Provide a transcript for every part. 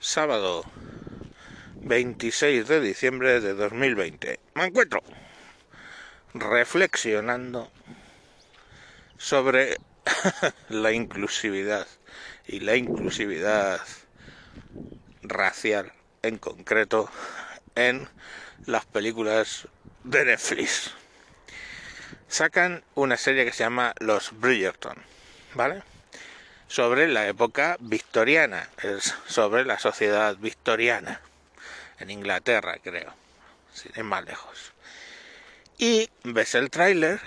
sábado 26 de diciembre de 2020. Me encuentro reflexionando sobre la inclusividad y la inclusividad racial en concreto en las películas de Netflix. Sacan una serie que se llama Los Bridgerton, ¿vale? Sobre la época victoriana, es sobre la sociedad victoriana, en Inglaterra creo, sin ir más lejos. Y ves el tráiler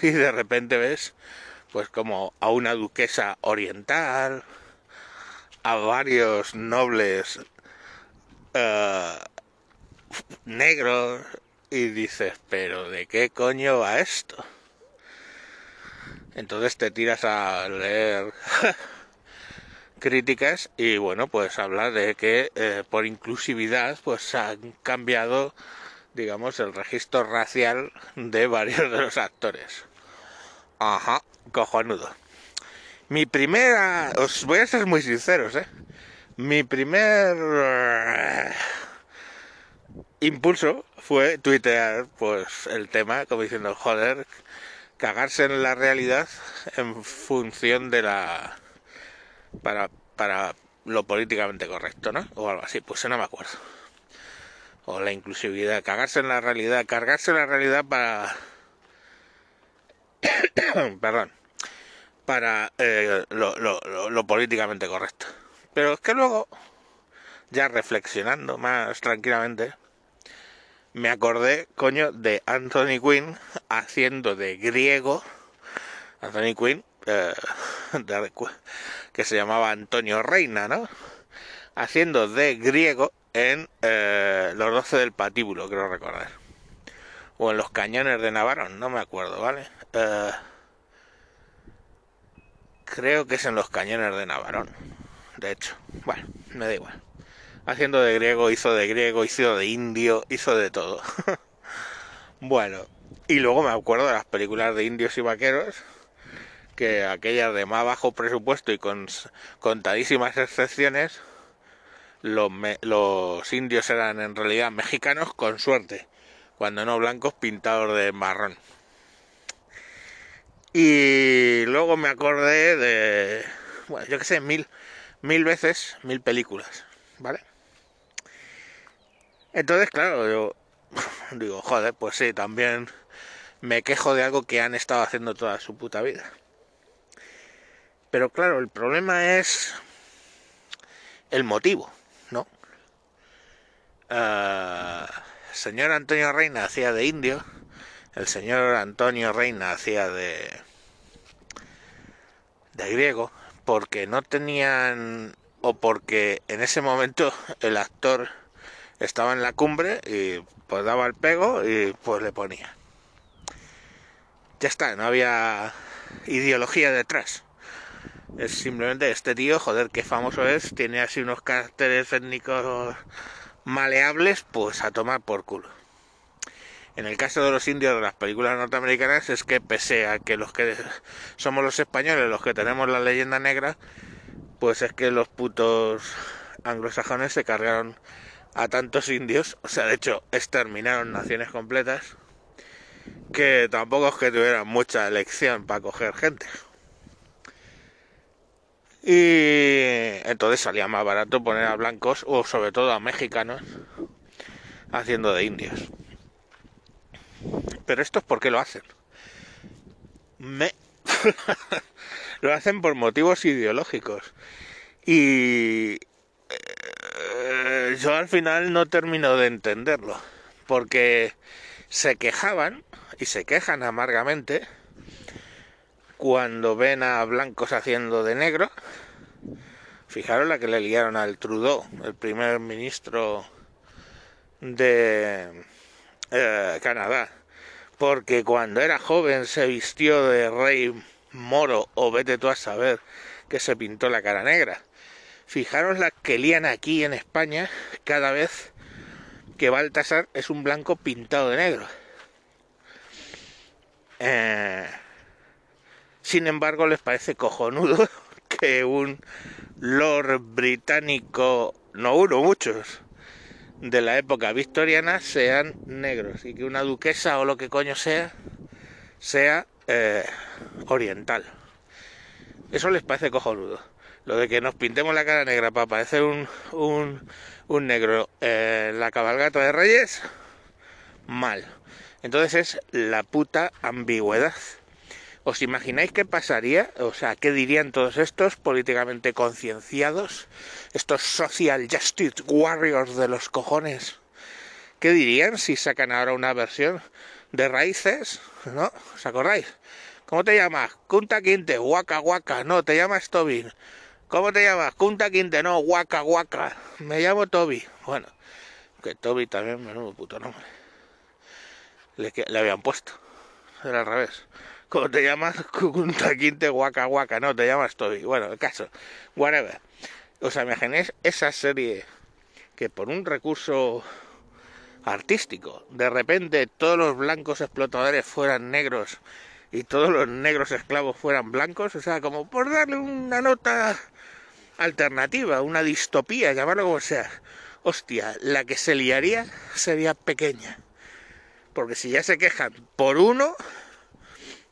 y de repente ves pues como a una duquesa oriental, a varios nobles uh, negros y dices, pero ¿de qué coño va esto? Entonces te tiras a leer críticas y bueno, pues habla de que eh, por inclusividad pues han cambiado digamos el registro racial de varios de los actores. Ajá, cojonudo. Mi primera, os voy a ser muy sinceros, ¿eh? Mi primer eh, impulso fue tuitear pues el tema como diciendo, joder, cagarse en la realidad en función de la para para lo políticamente correcto, ¿no? O algo así, pues no me acuerdo. O la inclusividad, cagarse en la realidad, cargarse en la realidad para perdón, para eh, lo, lo, lo, políticamente correcto. Pero es que luego, ya reflexionando más tranquilamente, me acordé, coño, de Anthony Quinn haciendo de griego, Anthony Quinn, eh, que se llamaba Antonio Reina, ¿no? Haciendo de griego en eh, Los Doce del Patíbulo, creo recordar. O en Los Cañones de Navarón, no me acuerdo, ¿vale? Eh, creo que es en los cañones de Navarón. De hecho, bueno, me da igual. Haciendo de griego, hizo de griego, hizo de indio, hizo de todo. bueno, y luego me acuerdo de las películas de indios y vaqueros, que aquellas de más bajo presupuesto y con contadísimas excepciones, los, los indios eran en realidad mexicanos con suerte, cuando no blancos pintados de marrón. Y luego me acordé de, bueno, yo qué sé, mil, mil veces, mil películas, ¿vale? Entonces, claro, yo digo, joder, pues sí, también me quejo de algo que han estado haciendo toda su puta vida. Pero claro, el problema es el motivo, ¿no? Uh, señor Antonio Reina hacía de indio el señor Antonio Reina hacía de, de griego, porque no tenían, o porque en ese momento el actor estaba en la cumbre y pues daba el pego y pues le ponía. Ya está, no había ideología detrás. Es simplemente este tío, joder, qué famoso es, tiene así unos caracteres étnicos maleables, pues a tomar por culo. En el caso de los indios de las películas norteamericanas es que pese a que los que somos los españoles los que tenemos la leyenda negra, pues es que los putos anglosajones se cargaron a tantos indios, o sea, de hecho exterminaron naciones completas, que tampoco es que tuvieran mucha elección para coger gente. Y entonces salía más barato poner a blancos o sobre todo a mexicanos haciendo de indios. Pero esto es por qué lo hacen. Me... lo hacen por motivos ideológicos. Y yo al final no termino de entenderlo. Porque se quejaban y se quejan amargamente cuando ven a blancos haciendo de negro. Fijaros la que le liaron al Trudeau, el primer ministro de eh, Canadá, porque cuando era joven se vistió de rey moro o vete tú a saber que se pintó la cara negra. Fijaros la que lían aquí en España cada vez que Baltasar es un blanco pintado de negro. Eh, sin embargo, les parece cojonudo que un lord británico no uno, muchos, de la época victoriana sean negros y que una duquesa o lo que coño sea sea eh, oriental. Eso les parece cojonudo. Lo de que nos pintemos la cara negra para parecer un, un, un negro la cabalgata de Reyes, mal. Entonces es la puta ambigüedad. ¿Os imagináis qué pasaría? O sea, ¿qué dirían todos estos políticamente concienciados? Estos social justice warriors de los cojones. ¿Qué dirían si sacan ahora una versión de raíces? ¿No? ¿Os acordáis? ¿Cómo te llamas? Kunta Quinte, Waka Waka. No, te llamas Tobin. ¿Cómo te llamas? Kunta Quinte, no, Waka Waka. Me llamo Toby. Bueno, que Toby también, menudo puto nombre. Le, le habían puesto. Era al revés. ¿Cómo te llamas? Kunta Quinte, Waka Waka. No, te llamas Toby. Bueno, el caso. Whatever. ¿Os imagináis esa serie que por un recurso artístico, de repente todos los blancos explotadores fueran negros y todos los negros esclavos fueran blancos, o sea, como por darle una nota alternativa, una distopía, llamarlo como sea. Hostia, la que se liaría sería pequeña. Porque si ya se quejan por uno,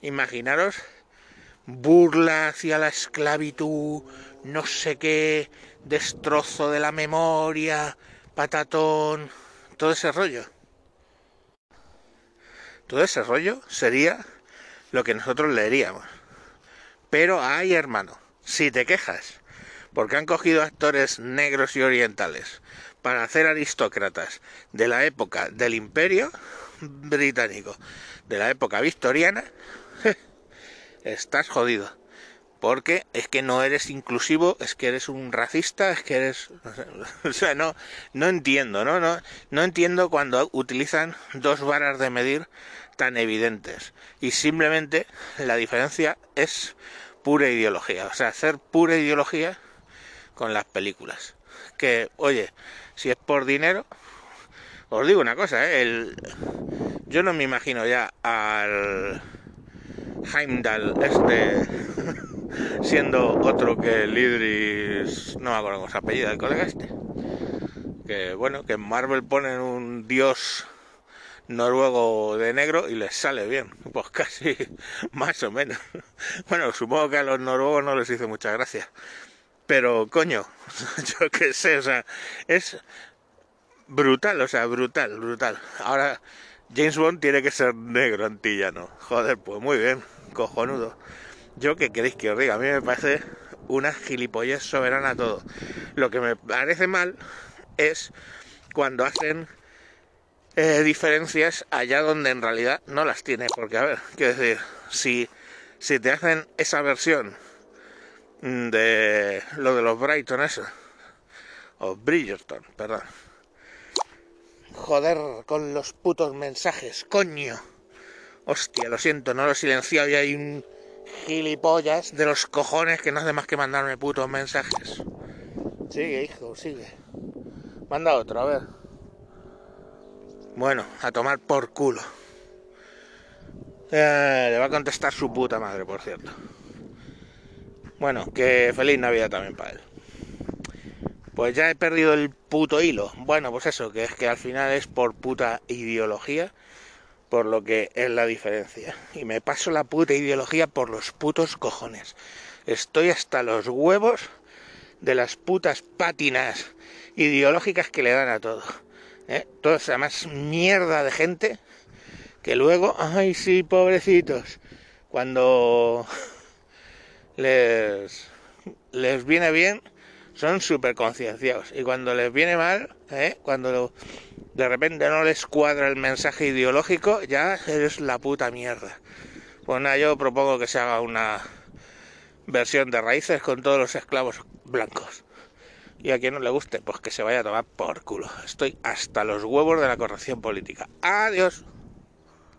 imaginaros burla hacia la esclavitud, no sé qué, destrozo de la memoria, patatón, todo ese rollo. Todo ese rollo sería lo que nosotros leeríamos. Pero ay, hermano, si te quejas porque han cogido actores negros y orientales para hacer aristócratas de la época del imperio británico, de la época victoriana, estás jodido. Porque es que no eres inclusivo, es que eres un racista, es que eres... O sea, no, no entiendo, ¿no? No, no entiendo cuando utilizan dos varas de medir tan evidentes. Y simplemente la diferencia es pura ideología. O sea, hacer pura ideología con las películas. Que, oye, si es por dinero, os digo una cosa, ¿eh? El, yo no me imagino ya al Heimdall este siendo otro que el Idris, no me acuerdo cómo se apellida el colega este. Que bueno, que en Marvel ponen un dios noruego de negro y les sale bien, pues casi más o menos. Bueno, supongo que a los noruegos no les hizo mucha gracia pero coño, yo qué sé, o sea, es brutal, o sea, brutal, brutal. Ahora, James Bond tiene que ser negro antillano. Joder, pues muy bien, cojonudo. Yo qué queréis que os diga, a mí me parece una gilipollez soberana todo. Lo que me parece mal es cuando hacen eh, diferencias allá donde en realidad no las tiene. Porque, a ver, quiero decir, si, si te hacen esa versión de lo de los Brighton eso o Bridgerton, perdón. Joder con los putos mensajes, coño. Hostia, lo siento, no lo he silenciado y hay un gilipollas de los cojones que no hace más que mandarme putos mensajes. Sigue, hijo, sigue. Manda otro, a ver. Bueno, a tomar por culo. Eh, le va a contestar su puta madre, por cierto. Bueno, que feliz Navidad también para él. Pues ya he perdido el puto hilo. Bueno, pues eso, que es que al final es por puta ideología, por lo que es la diferencia. Y me paso la puta ideología por los putos cojones. Estoy hasta los huevos de las putas pátinas ideológicas que le dan a todo. ¿eh? Toda esa más mierda de gente que luego, ay sí, pobrecitos, cuando les, les viene bien, son súper concienciados. Y cuando les viene mal, ¿eh? cuando de repente no les cuadra el mensaje ideológico, ya eres la puta mierda. Pues nada, yo propongo que se haga una versión de raíces con todos los esclavos blancos. Y a quien no le guste, pues que se vaya a tomar por culo. Estoy hasta los huevos de la corrección política. Adiós.